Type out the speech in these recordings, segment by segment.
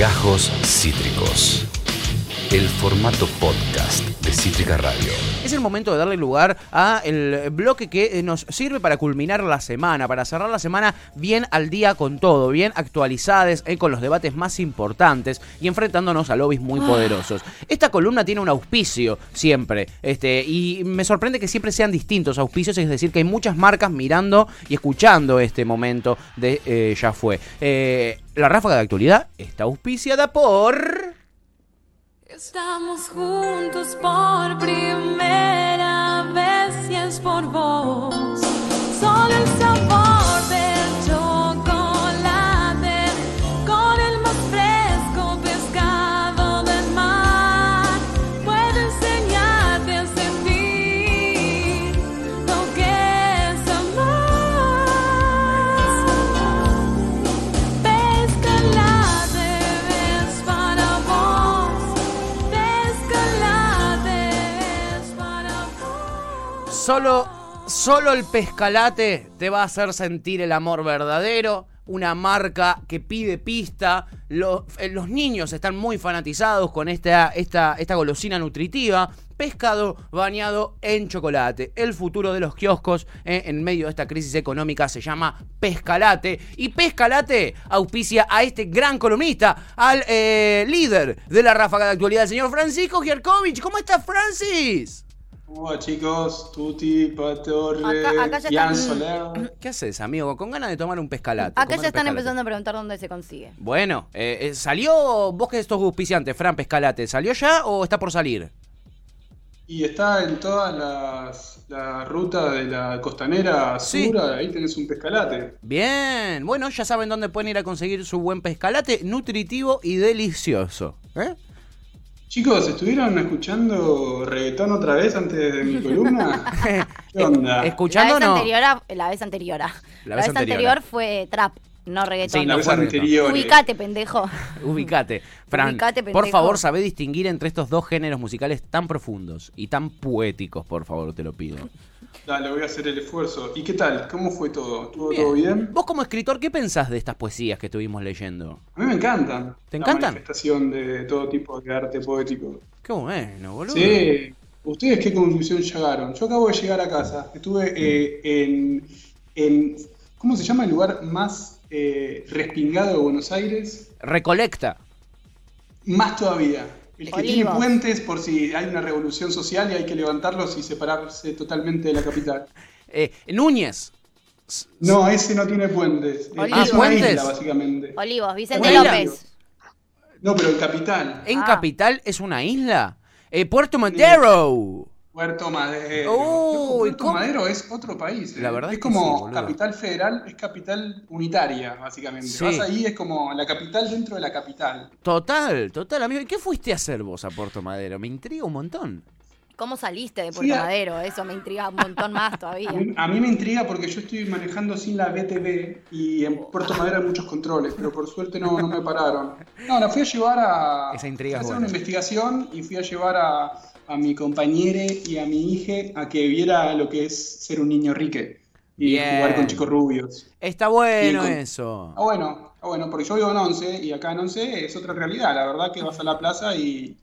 Gajos Cítricos. El formato podcast de Cítrica Radio. Es el momento de darle lugar a el bloque que eh, nos sirve para culminar la semana, para cerrar la semana bien al día con todo, bien actualizadas, eh, con los debates más importantes y enfrentándonos a lobbies muy poderosos. Esta columna tiene un auspicio siempre, este, y me sorprende que siempre sean distintos auspicios, es decir, que hay muchas marcas mirando y escuchando este momento de eh, Ya Fue. Eh, la ráfaga de actualidad está auspiciada por... Estamos juntos por primera vez y es por vos. Solo el sabor Solo, solo el pescalate te va a hacer sentir el amor verdadero. Una marca que pide pista. Eh, los niños están muy fanatizados con esta, esta, esta golosina nutritiva. Pescado bañado en chocolate. El futuro de los kioscos eh, en medio de esta crisis económica se llama Pescalate. Y Pescalate auspicia a este gran columnista, al eh, líder de la ráfaga de actualidad, el señor Francisco Gierkovich. ¿Cómo estás, Francis? ¿Cómo va, chicos? Tuti, Patorre, Acá- acá ya Ian están- Soler. ¿Qué haces, amigo? Con ganas de tomar un pescalate. Acá ya están pescalate. empezando a preguntar dónde se consigue. Bueno, eh, eh, ¿salió vos que estos auspiciantes, Fran Pescalate? ¿Salió ya o está por salir? Y está en todas las la ruta de la costanera Sí. sur, ahí tenés un pescalate. Bien, bueno, ya saben dónde pueden ir a conseguir su buen pescalate, nutritivo y delicioso. ¿Eh? Chicos, ¿estuvieron escuchando reggaetón otra vez antes de mi columna? ¿Qué onda? ¿Escuchando la o vez no? anterior, a- la vez anterior, a- La la vez vez anterior. anterior fue trap, no reggaetón. Sí, la no vez anterior. Ubicate, pendejo. Ubicate. Fran, Ubicate, por pendejo. favor, sabé distinguir entre estos dos géneros musicales tan profundos y tan poéticos, por favor, te lo pido. Dale, voy a hacer el esfuerzo. ¿Y qué tal? ¿Cómo fue todo? ¿Estuvo todo bien? Vos como escritor, ¿qué pensás de estas poesías que estuvimos leyendo? A mí me encantan. ¿Te La encantan? manifestación de todo tipo de arte poético. Qué bueno, boludo. Sí. ¿Ustedes qué conclusión llegaron? Yo acabo de llegar a casa. Estuve eh, en, en- ¿Cómo se llama el lugar más eh, respingado de Buenos Aires? Recolecta. Más todavía. El que tiene puentes por si hay una revolución social y hay que levantarlos y separarse totalmente de la capital. Eh, Núñez. No, ese no tiene puentes. Olivos. Es una ¿Puentes? isla, básicamente. Olivos, Vicente Una López. No, pero en capital. ¿En Ah. Capital es una isla? Eh, Puerto Madero. Puerto Madero. Loco, Puerto ¿cómo? Madero es otro país. ¿eh? La verdad es es que como sí, capital federal, es capital unitaria, básicamente. Sí. Vas ahí, es como la capital dentro de la capital. Total, total, amigo. ¿Y qué fuiste a hacer vos a Puerto Madero? Me intriga un montón. ¿Cómo saliste de Puerto Madero? Eso me intriga un montón más todavía. A mí, a mí me intriga porque yo estoy manejando sin la BTV y en Puerto Madero hay muchos controles, pero por suerte no, no me pararon. No, la fui a llevar a, Esa intriga a hacer buena. una investigación y fui a llevar a, a mi compañera y a mi hija a que viera lo que es ser un niño rique y Bien. jugar con chicos rubios. Está bueno con- eso. Ah, bueno, ah, bueno, porque yo vivo en Once y acá en Once es otra realidad. La verdad que vas a la plaza y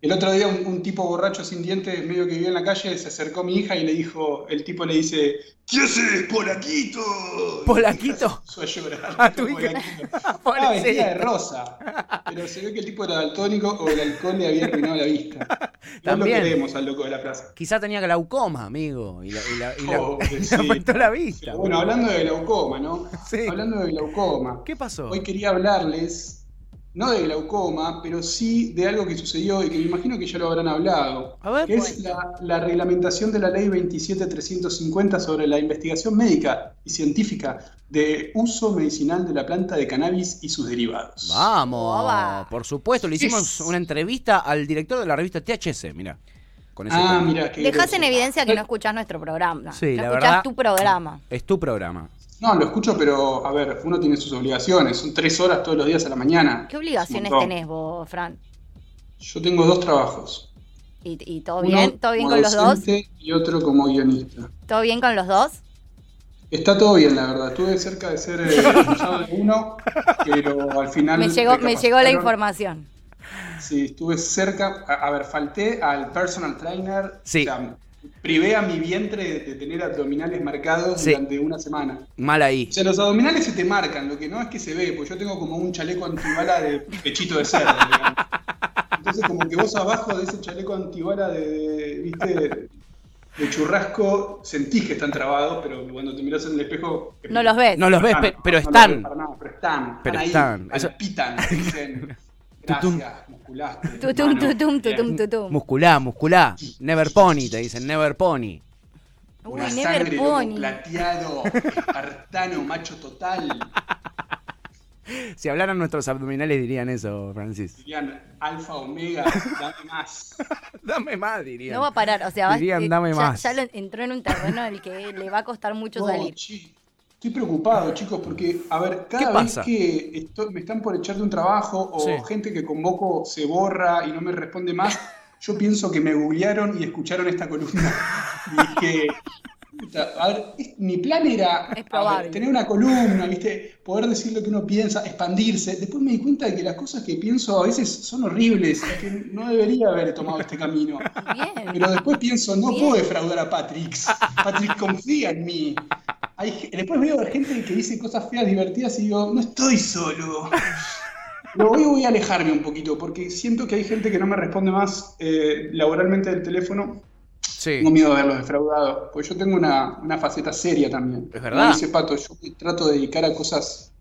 el otro día un, un tipo borracho sin dientes, medio que vivía en la calle, se acercó a mi hija y le dijo, el tipo le dice, ¿qué haces, Polaquito? ¿Polaquito? A llorar. A tu hija. Pobrecito. vestida de rosa, pero se ve que el tipo era daltónico o el alcohol le había arruinado la vista. No lo También. queremos al loco de la plaza. Quizá tenía glaucoma, amigo. Y, la, y, la, y la- Pobrecito. le afectó la vista. Pero bueno, hablando de glaucoma, ¿no? Sí. Hablando de glaucoma. ¿Qué pasó? Hoy quería hablarles, no de glaucoma, pero sí de algo que sucedió y que me imagino que ya lo habrán hablado. A ver, que es la, la reglamentación de la ley 27350 sobre la investigación médica y científica de uso medicinal de la planta de cannabis y sus derivados. Vamos, Oba. por supuesto. Le hicimos Es- una entrevista al director de la revista THC, mira. Ah, mira, Dejas en evidencia que no escuchás nuestro programa. Sí, no la escuchás verdad- tu programa. Es tu programa. No, lo escucho, pero a ver, uno tiene sus obligaciones. Son tres horas todos los días a la mañana. ¿Qué obligaciones tenés vos, Fran? Yo tengo dos trabajos. ¿Y, y todo Uno bien? ¿Todo bien como con los dos? Y otro como guionista. ¿Todo bien con los dos? Está todo bien, la verdad. Estuve cerca de ser eh, de uno, pero al final. Me llegó, me llegó la información. Sí, estuve cerca. A, a ver, falté al personal trainer. Sí. O sea, privé a mi vientre de, de tener abdominales marcados Sí. durante una semana. Mal ahí. O sea, los abdominales se te marcan, lo que no es que se ve, pues yo tengo como un chaleco antibala de pechito de cerdo, digamos. Entonces como que vos abajo de ese chaleco antibala de, de- viste, de churrasco, sentís que están trabados, pero cuando te mirás en el espejo... No los ves. No los ves, pe- pero no los están. ves para nada, pero están, Pero están ahí, están. Eso- palpitan, dicen. gracias, musculaste. Tutum, hermano". tutum, Bien. tutum, tutum. Musculá, musculá. Never pony, te dicen, never pony. Uy, Una Never sangre, Pony. plateado, espartano, macho total. Si hablaran nuestros abdominales dirían eso, Francis. Dirían alfa, omega, dame más. Dame más, dirían. No va a parar, o sea, va- Dirían, eh, dame ya, más. ya lo entró en un terreno en el que le va a costar mucho No, salir. Estoy preocupado, chicos, porque, a ver, cada ¿Qué vez pasa? que esto- me están por echar de un trabajo o Sí. gente que convoco se borra y no me responde más, yo pienso que me googlearon y escucharon esta columna. Y que, puta, a ver, es- mi plan era ver, tener una columna, ¿viste? Poder decir lo que uno piensa, expandirse. Después me di cuenta de que las cosas que pienso a veces son horribles y que no debería haber tomado este camino. Bien. Pero después pienso, no Bien. puedo defraudar a Patrick. Patrick confía en mí. Hay después veo gente que dice cosas feas, divertidas y digo, no estoy solo. Hoy voy a alejarme un poquito porque siento que hay gente que no me responde más eh, laboralmente del teléfono. Sí. Tengo miedo de verlos defraudados. Porque yo tengo una, una faceta seria también. Es verdad. Como dice Pato, yo me trato de dedicar a cosas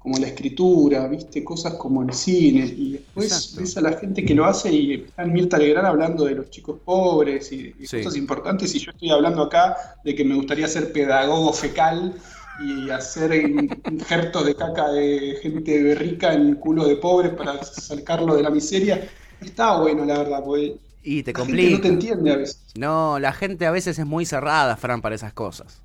como la escritura, ¿viste? Cosas como el cine. Y después Exacto. ves a la gente que lo hace y está en Mirta Legrand hablando de los chicos pobres y, y Sí. cosas importantes. Y yo estoy hablando acá de que me gustaría ser pedagogo fecal y hacer in- injertos de caca de gente rica en el culo de pobres para sacarlo de la miseria. Está bueno, la verdad, porque Y te la gente no te entiende a veces. No, la gente a veces es muy cerrada, Fran, para esas cosas.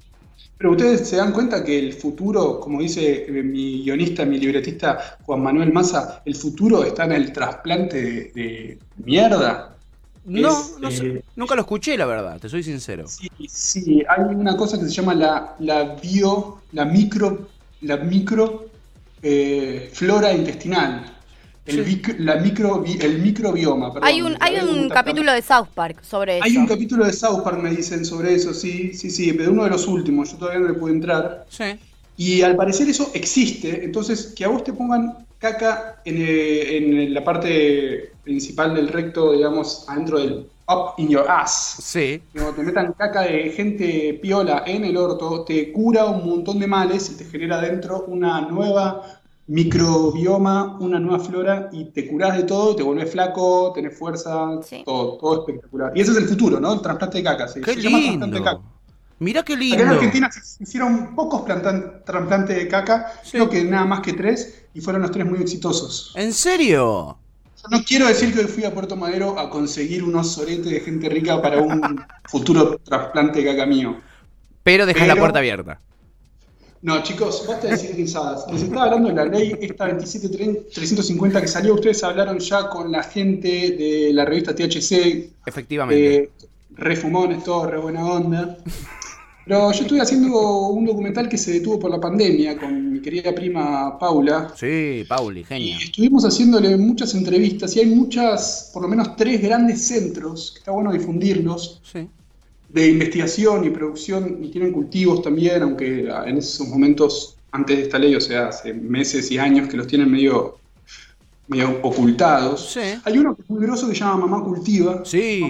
Pero ustedes se dan cuenta que el futuro, como dice eh, mi guionista, mi libretista Juan Manuel Massa, el futuro está en el trasplante de, de mierda. No, Es, no sé, eh, nunca lo escuché, la verdad, te soy sincero. Sí, sí, hay una cosa que se llama la, la bio, la micro, la micro eh, flora intestinal. El, Sí. bic- la micro, el microbioma. perdón. Hay un, hay un capítulo de South Park sobre eso. Hay un capítulo de South Park, me dicen sobre eso, sí, sí, sí, pero uno de los últimos, yo todavía no le pude entrar. Sí. Y al parecer eso existe, entonces que a vos te pongan caca en, eh, en la parte principal del recto, digamos, adentro del up in your ass. Sí. Te metan caca de gente piola en el orto, te cura un montón de males y te genera adentro una nueva microbioma, una nueva flora y te curás de todo, y te volvés flaco, tenés fuerza, Sí. todo, todo espectacular. Y ese es el futuro, ¿no? El trasplante de caca. Se, Qué se llama trasplante de caca. lindo. Mirá qué Acá en lindo. Argentina se hicieron pocos plantan- trasplantes de caca, Sí. creo que nada más que tres, y fueron los tres muy exitosos. ¿En serio? Yo no quiero decir que hoy fui a Puerto Madero a conseguir unos soretes de gente rica para un futuro trasplante de caca mío. Pero deja la Pero- puerta abierta. No, chicos, basta de decir guisadas. Les estaba hablando de la ley esta 27350 que salió. Ustedes hablaron ya con la gente de la revista THC, Efectivamente. eh, re fumones, todo, re buena onda. Pero yo estuve haciendo un documental que se detuvo por la pandemia con mi querida prima Paula. Sí, Pauli, Y genia. estuvimos haciéndole muchas entrevistas y hay muchas, por lo menos tres grandes centros, que está bueno difundirlos, Sí. De investigación y producción, y tienen cultivos también, aunque en esos momentos, antes de esta ley, o sea, hace meses y años que los tienen medio, medio ocultados. Sí. Hay uno que es muy groso que se llama Mamá Cultiva, Sí.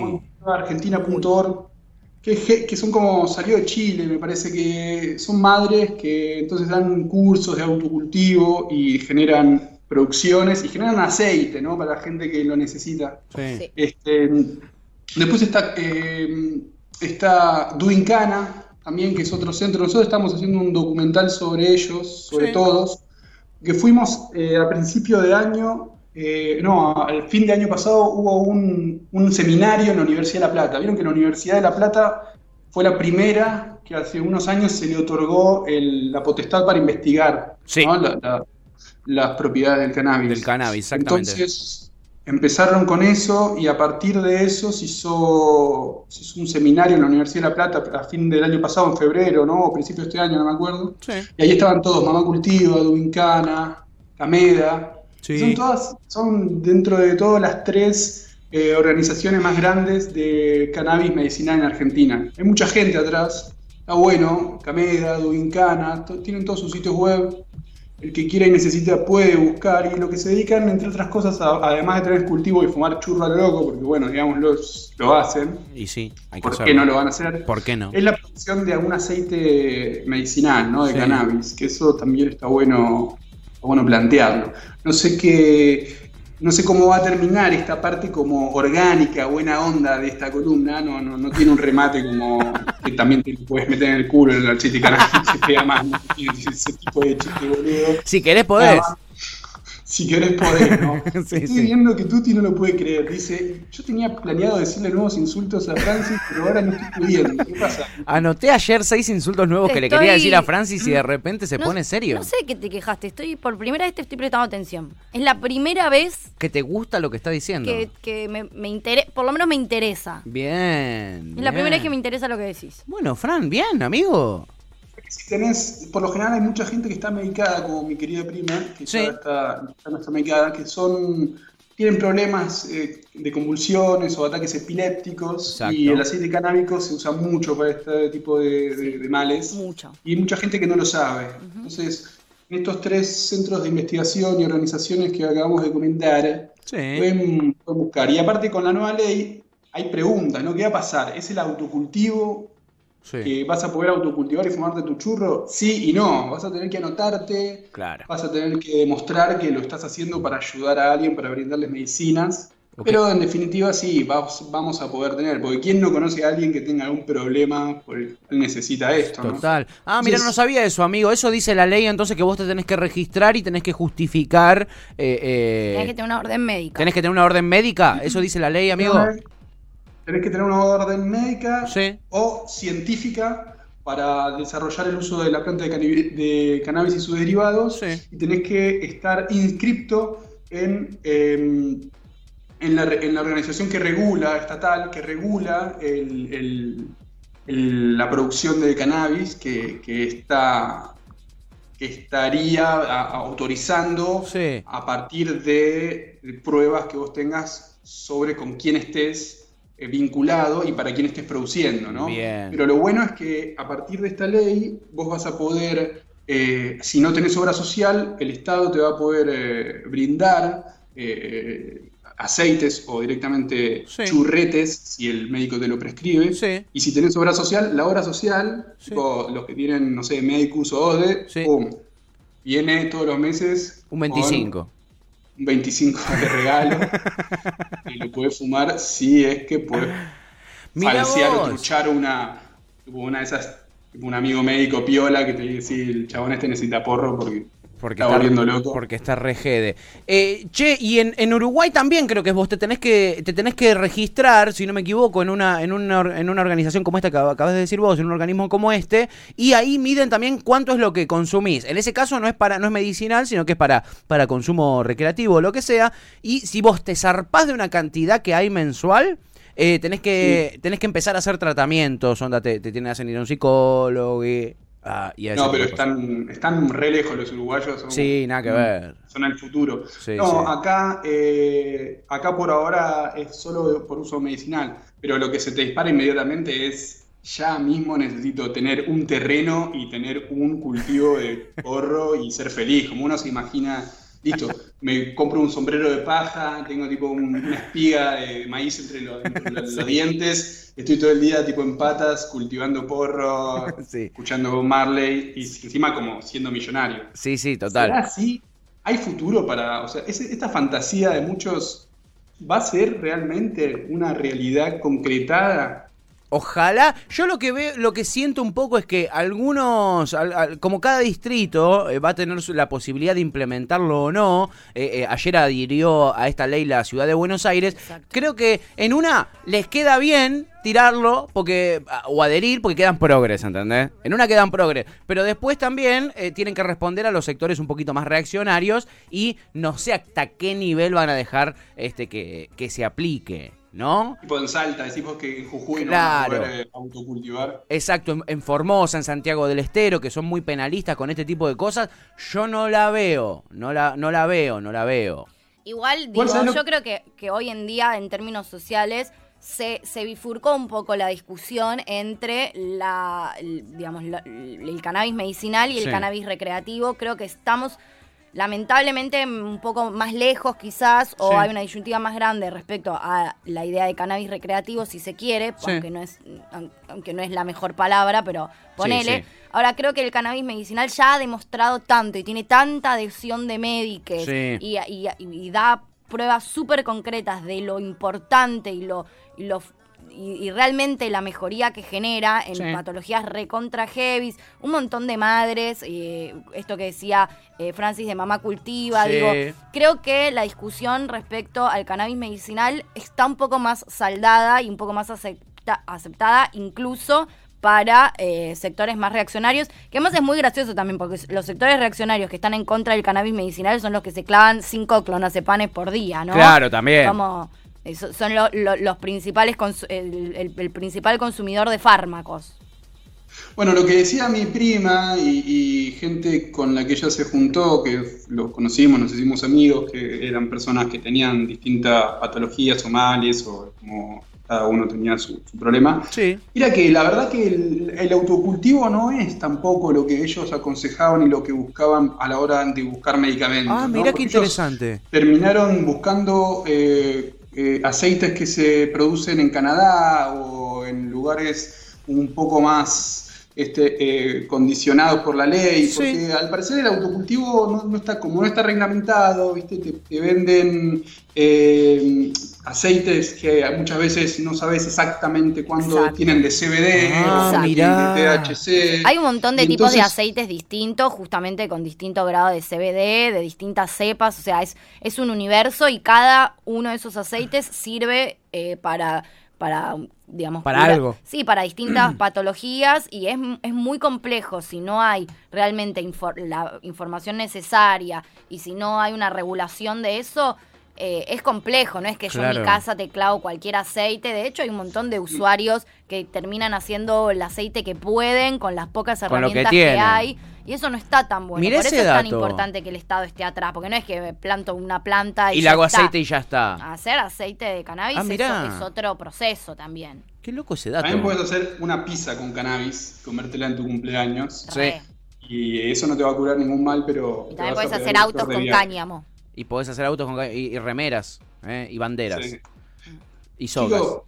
argentina.org, que, que son como, salió de Chile, me parece que son madres que entonces dan cursos de autocultivo y generan producciones y generan aceite, ¿no? Para la gente que lo necesita. Sí. Este, después está, eh, está Duincana, también, que es otro centro. Nosotros estamos haciendo un documental sobre ellos, sobre Sí. todos, que fuimos eh, a principio de año, eh, no, al fin de año pasado hubo un, un seminario en la Universidad de La Plata. Vieron que la Universidad de La Plata fue la primera que hace unos años se le otorgó el- la potestad para investigar Sí. ¿no? La- la- las propiedades del cannabis. Del cannabis, exactamente. Entonces, empezaron con eso y a partir de eso se hizo, se hizo un seminario en la Universidad de La Plata a fin del año pasado, en febrero, ¿no? O principio de este año, no me acuerdo. Sí. Y ahí estaban todos, Mamá Cultiva, Dubincana, Cameda. Sí. Son todas, son dentro de todas las tres eh, organizaciones más grandes de cannabis medicinal en Argentina. Hay mucha gente atrás, está bueno, Cameda, Dubincana, tienen todos sus sitios web. El que quiera y necesita puede buscar y lo que se dedican, entre otras cosas, a- además de tener cultivo y fumar churro a lo loco, porque bueno, digamos, los, lo hacen, Y sí, hay que ¿por hacerlo. qué no lo van a hacer? ¿Por qué no? Es la producción de algún aceite medicinal, ¿no? De Sí. cannabis, que eso también está bueno, está bueno plantearlo. No sé qué, no sé cómo va a terminar esta parte como orgánica, buena onda de esta columna, no, no, no tiene un remate como que también te puedes meter en el culo en pega más, no ese tipo de chiste boludo. Si querés, podés. Si querés podés, ¿no? Sí, Estoy sí. viendo que Tuti no lo puede creer. Dice, yo tenía planeado decirle nuevos insultos a Francis, pero ahora no estoy pudiendo. ¿Qué pasa? Anoté ayer seis insultos nuevos que le quería decir a Francis y de repente se No- pone serio. No sé qué te quejaste. Estoy por primera vez te estoy prestando atención. Es la primera vez Que te gusta lo que está diciendo. que, que me, me interesa, por lo menos me interesa. Bien. Es la primera vez que me interesa lo que decís. Bueno, Fran, bien, amigo. Si tenés, por lo general hay mucha gente que está medicada, como mi querida prima, que Sí. ya, está, ya no está medicada, que son tienen problemas eh, de convulsiones o ataques epilépticos Exacto. y el aceite canábico se usa mucho para este tipo de, de- de males. Mucho. Y hay mucha gente que no lo sabe. Entonces, en estos tres centros de investigación y organizaciones que acabamos de comentar, Sí. pueden, pueden buscar. Y aparte con la nueva ley hay preguntas, ¿no? ¿Qué va a pasar? ¿Es el autocultivo Sí. que vas a poder autocultivar y fumarte tu churro? Sí y no. Vas a tener que anotarte, Claro. vas a tener que demostrar que lo estás haciendo para ayudar a alguien, para brindarles medicinas. Pero en definitiva sí, vamos, vamos a poder tener, porque ¿quién no conoce a alguien que tenga algún problema por el cual necesita esto? ¿no? Total. Ah, mira, no sabía eso, amigo. Eso dice la ley, entonces que vos te tenés que registrar y tenés que justificar. eh, eh, Tenés que tener una orden médica. tenés que tener una orden médica. Eso dice la ley, amigo. Tenés que tener una orden médica Sí. o científica para desarrollar el uso de la planta de, cannabis y sus derivados. Sí. Y tenés que estar inscripto en, eh, en, la, re- en la organización que regula, estatal, que regula el- el- el- la producción de cannabis, que, que está que estaría a- a- autorizando Sí. a partir de pruebas que vos tengas sobre con quién estés vinculado y para quién estés produciendo, ¿no? Bien. Pero lo bueno es que a partir de esta ley vos vas a poder, eh, si no tenés obra social, el Estado te va a poder eh, brindar eh, aceites o directamente Sí. churretes si el médico te lo prescribe. Sí. Y si tenés obra social, la obra social, Sí. tipo los que tienen, no sé, Medicus o ODE, viene todos los meses. Un con 25. Un 25 de regalo. y lo puedes fumar si es que puedes falsear o truchar una, una de esas, un amigo médico piola que te dice, sí, el chabón este necesita porro porque, Porque está volviendo loco. Porque está regede. Eh, che, y en, en Uruguay también creo que vos te tenés que, te tenés que registrar, si no me equivoco, en una, en una, en una organización como esta que acab- acabas de decir vos, en un organismo como este, y ahí miden también cuánto es lo que consumís. En ese caso no es para, no es medicinal, sino que es para, para consumo recreativo o lo que sea. Y si vos te zarpás de una cantidad que hay mensual. eh, tenés que tenés que empezar a hacer tratamientos, onda, te, te tienen que hacer ir a un psicólogo y, ah, y No, pero están, están re lejos los uruguayos. son- Sí, nada que ver. Son el futuro. Sí, no, sí. acá, eh, acá por ahora es solo por uso medicinal, pero lo que se te dispara inmediatamente es ya mismo necesito tener un terreno y tener un cultivo de porro y ser feliz, como uno se imagina. Listo, me compro un sombrero de paja, tengo tipo un- una espiga de maíz entre los, entre los- los dientes, estoy todo el día tipo en patas cultivando porro, Sí. escuchando Marley y encima como siendo millonario. Sí, sí, ¿Será total. así? ¿Hay futuro para, o sea, esta fantasía de muchos va a ser realmente una realidad concretada? Ojalá. Yo lo que veo, lo que siento un poco es que algunos, al- al- como cada distrito eh, va a tener la posibilidad de implementarlo o no. eh, eh, ayer adhirió a esta ley la ciudad de Buenos Aires. Exacto. Creo que en una les queda bien tirarlo porque o adherir porque quedan progres, ¿entendés? En una quedan progres, pero después también tienen que responder a los sectores un poquito más reaccionarios y no sé hasta qué nivel van a dejar este que, que se aplique, ¿no? Tipo en Salta, decimos que en Jujuy Claro. no van a poder eh, autocultivar. Exacto, en, en Formosa, en Santiago del Estero, que son muy penalistas con este tipo de cosas, yo no la veo, no la, no la veo, no la veo. Igual, digo, Igual, ¿sabes lo- yo creo que, que hoy en día, en términos sociales, se, se bifurcó un poco la discusión entre la, el- digamos, la- el cannabis medicinal y el Sí. cannabis recreativo. Creo que estamos lamentablemente un poco más lejos quizás, o Sí. hay una disyuntiva más grande respecto a la idea de cannabis recreativo, si se quiere, Sí. aunque, no es, aunque no es la mejor palabra, pero ponele. sí. Ahora creo que el cannabis medicinal ya ha demostrado tanto y tiene tanta adhesión de médicos y, y- y da pruebas súper concretas de lo importante y lo, y lo y, y realmente la mejoría que genera en Sí. patologías recontra un montón de madres, eh, esto que decía eh, Francis de Mamá Cultiva, Sí. digo, creo que la discusión respecto al cannabis medicinal está un poco más saldada y un poco más acepta- aceptada incluso para eh, sectores más reaccionarios, que además es muy gracioso también, porque los sectores reaccionarios que están en contra del cannabis medicinal son los que se clavan cinco clonazepanes por día, ¿no? Claro, también. Como, eh, so- son lo- lo- los principales, el, el- el principal consumidor de fármacos. Bueno, lo que decía mi prima y, y gente con la que ella se juntó, que los conocimos, nos hicimos amigos, que eran personas que tenían distintas patologías o males, o como cada uno tenía su, su problema, Sí. era que la verdad que el, el autocultivo no es tampoco lo que ellos aconsejaban y lo que buscaban a la hora de buscar medicamentos. Ah, ¿no? mira qué interesante. terminaron buscando eh, eh, aceites que se producen en Canadá o en lugares un poco más este, eh, condicionados por la ley, Sí. porque al parecer el autocultivo no, no está como no está reglamentado, ¿viste? Te, te venden eh, aceites que muchas veces no sabes exactamente cuándo Exacto. tienen de CBD Ah, o mirá. de THC. Hay un montón de Y tipos de aceites distintos, justamente con distinto grado de CBD, de distintas cepas, o sea, es, es un universo y cada uno de esos aceites sirve eh, para, para, digamos... Para cura- algo. Sí, para distintas patologías y es, es muy complejo si no hay realmente infor- la información necesaria y si no hay una regulación de eso... eh, es complejo, no es que yo en mi casa te clavo cualquier aceite. De hecho, hay un montón de usuarios que terminan haciendo el aceite que pueden con las pocas Con lo que herramientas que, hay. Y eso no está tan bueno. Mirá Por eso ese es tan importante que el Estado esté atrás. Porque no es que planto una planta y, Y le hago está. aceite y ya está. Hacer aceite de cannabis Ah, eso mirá. es otro proceso también. Qué loco ese dato. También puedes hacer una pizza con cannabis, comértela en tu cumpleaños. Sí. Y eso no te va a curar ningún mal, pero. Y también puedes hacer autos con cáñamo. Y podés hacer autos con y, y remeras ¿eh? y banderas Sí. y sogas. Chicos,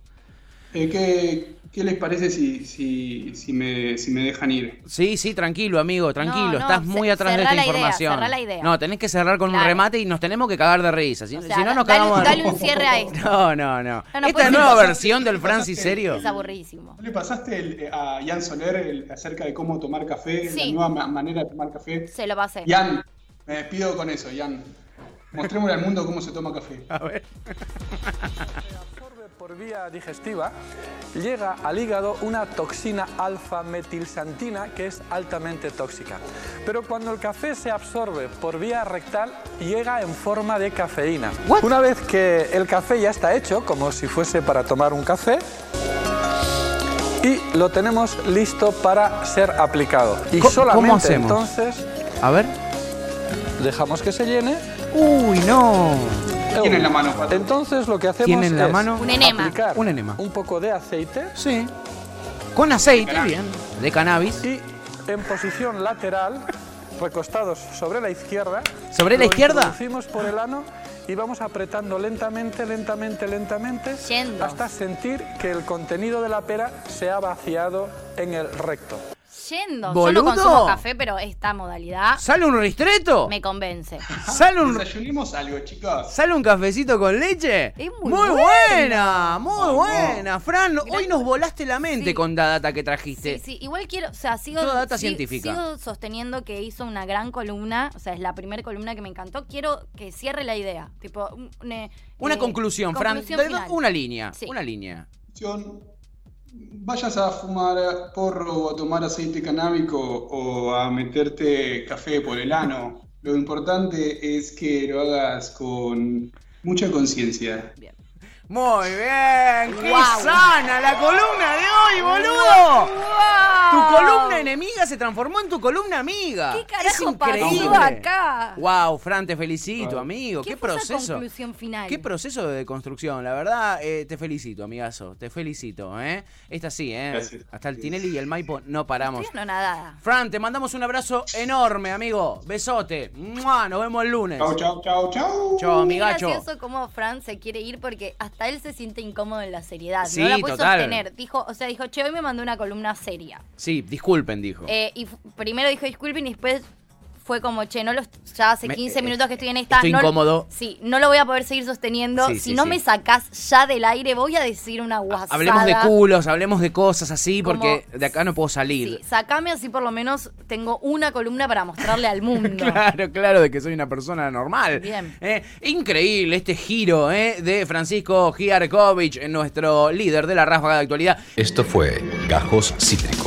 eh, ¿qué, qué les parece si, si, si, me, si me dejan ir? Sí, sí, tranquilo, amigo, tranquilo. No, no, Estás muy atrás de esta la idea, información. cerrá la idea. No, tenés que cerrar con un remate y nos tenemos que cagar de risa. Si, O si sea, no, nos dale- cagamos de dale un cierre a esto. No, no, no. No, no Esta puede nueva versión del Francis serio. Es aburridísimo. ¿No le pasaste el- eh, a Jan Soler el- acerca de cómo tomar café, Sí. la nueva ma- manera de tomar café? Se lo pasé. Jan, me despido con eso, Jan. Mostrémosle al mundo cómo se toma café. A ver. absorbe por vía digestiva, llega al hígado una toxina alfa-metilsantina que es altamente tóxica. Pero cuando el café se absorbe por vía rectal, llega en forma de cafeína. What? Una vez que el café ya está hecho, como si fuese para tomar un café, y lo tenemos listo para ser aplicado. Y ¿Cómo- solamente cómo hacemos? entonces A ver. dejamos que se llene. Uy, no. ¿Qué tiene en la mano, Pato? Entonces lo que hacemos ¿Tiene en la es mano? Un enema. aplicar Un enema. un poco de aceite Sí. Con aceite, Cannabis. bien. De cannabis. y en posición lateral, recostados sobre la izquierda. ¿Sobre la lo izquierda? Introducimos por el ano y vamos apretando lentamente, lentamente, lentamente, Yendo. hasta sentir que el contenido de la pera se ha vaciado en el recto. Yendo. Yo Boludo. no consumo café, pero esta modalidad ¿Sale un ristreto? me convence. ¿Sale un, Desayunemos algo, chicos. ¿Sale un cafecito con leche? Es muy buena, buena. muy buena. Fran, hoy nos volaste la mente Sí. con la data que trajiste. Sí, sí, igual quiero, o sea, sigo, Toda data científica. sigo sosteniendo que hizo una gran columna, o sea, es la primera columna que me encantó. Quiero que cierre la idea, tipo, un- un, Una eh, conclusión, Fran. conclusión. Una línea, Sí. una línea. Vayas a fumar porro o a tomar aceite canábico o a meterte café por el ano. Lo importante es que lo hagas con mucha conciencia. Muy bien, qué Guau. sana la columna de hoy, boludo. Tu ¡Wow! columna enemiga se transformó en tu columna amiga. ¿Qué es carajo pasó increíble. acá? Wow, Fran, te felicito, Wow. amigo. ¿Qué Qué, fue esa proceso. conclusión final? Qué proceso de construcción, la verdad, eh, te felicito, amigazo, te felicito, ¿eh? Esta sí, ¿eh? Gracias. Hasta el Tinelli y el Maipo no paramos. Estoy anonadada. Fran, te mandamos un abrazo enorme, amigo. Besote. ¡Mua! Nos vemos el lunes. Chau, chau, chau, chau. Chao, Muy amigacho. gracioso cómo Fran se quiere ir porque hasta él se siente incómodo en la seriedad. Sí, no la puede total. sostener. Dijo, o sea, dijo, che, hoy me mandó una columna seria. Sí, disculpen, dijo. Eh, y primero dijo disculpen y después fue como, che, no lo, ya hace Me- 15 eh, minutos que estoy en esta. estoy no, incómodo. Sí, no lo voy a poder seguir sosteniendo. Sí, si sí, no sí. me sacás ya del aire, voy a decir una guasada. Hablemos de culos, hablemos de cosas así, Como- porque de acá no puedo salir. Sí, sacame así por lo menos tengo una columna para mostrarle al mundo. Claro, claro, de que soy una persona normal. Bien. Eh, increíble este giro eh, de Francisco Giarkovich, eh, nuestro líder de la ráfaga de actualidad. Esto fue Gajos Cítricos.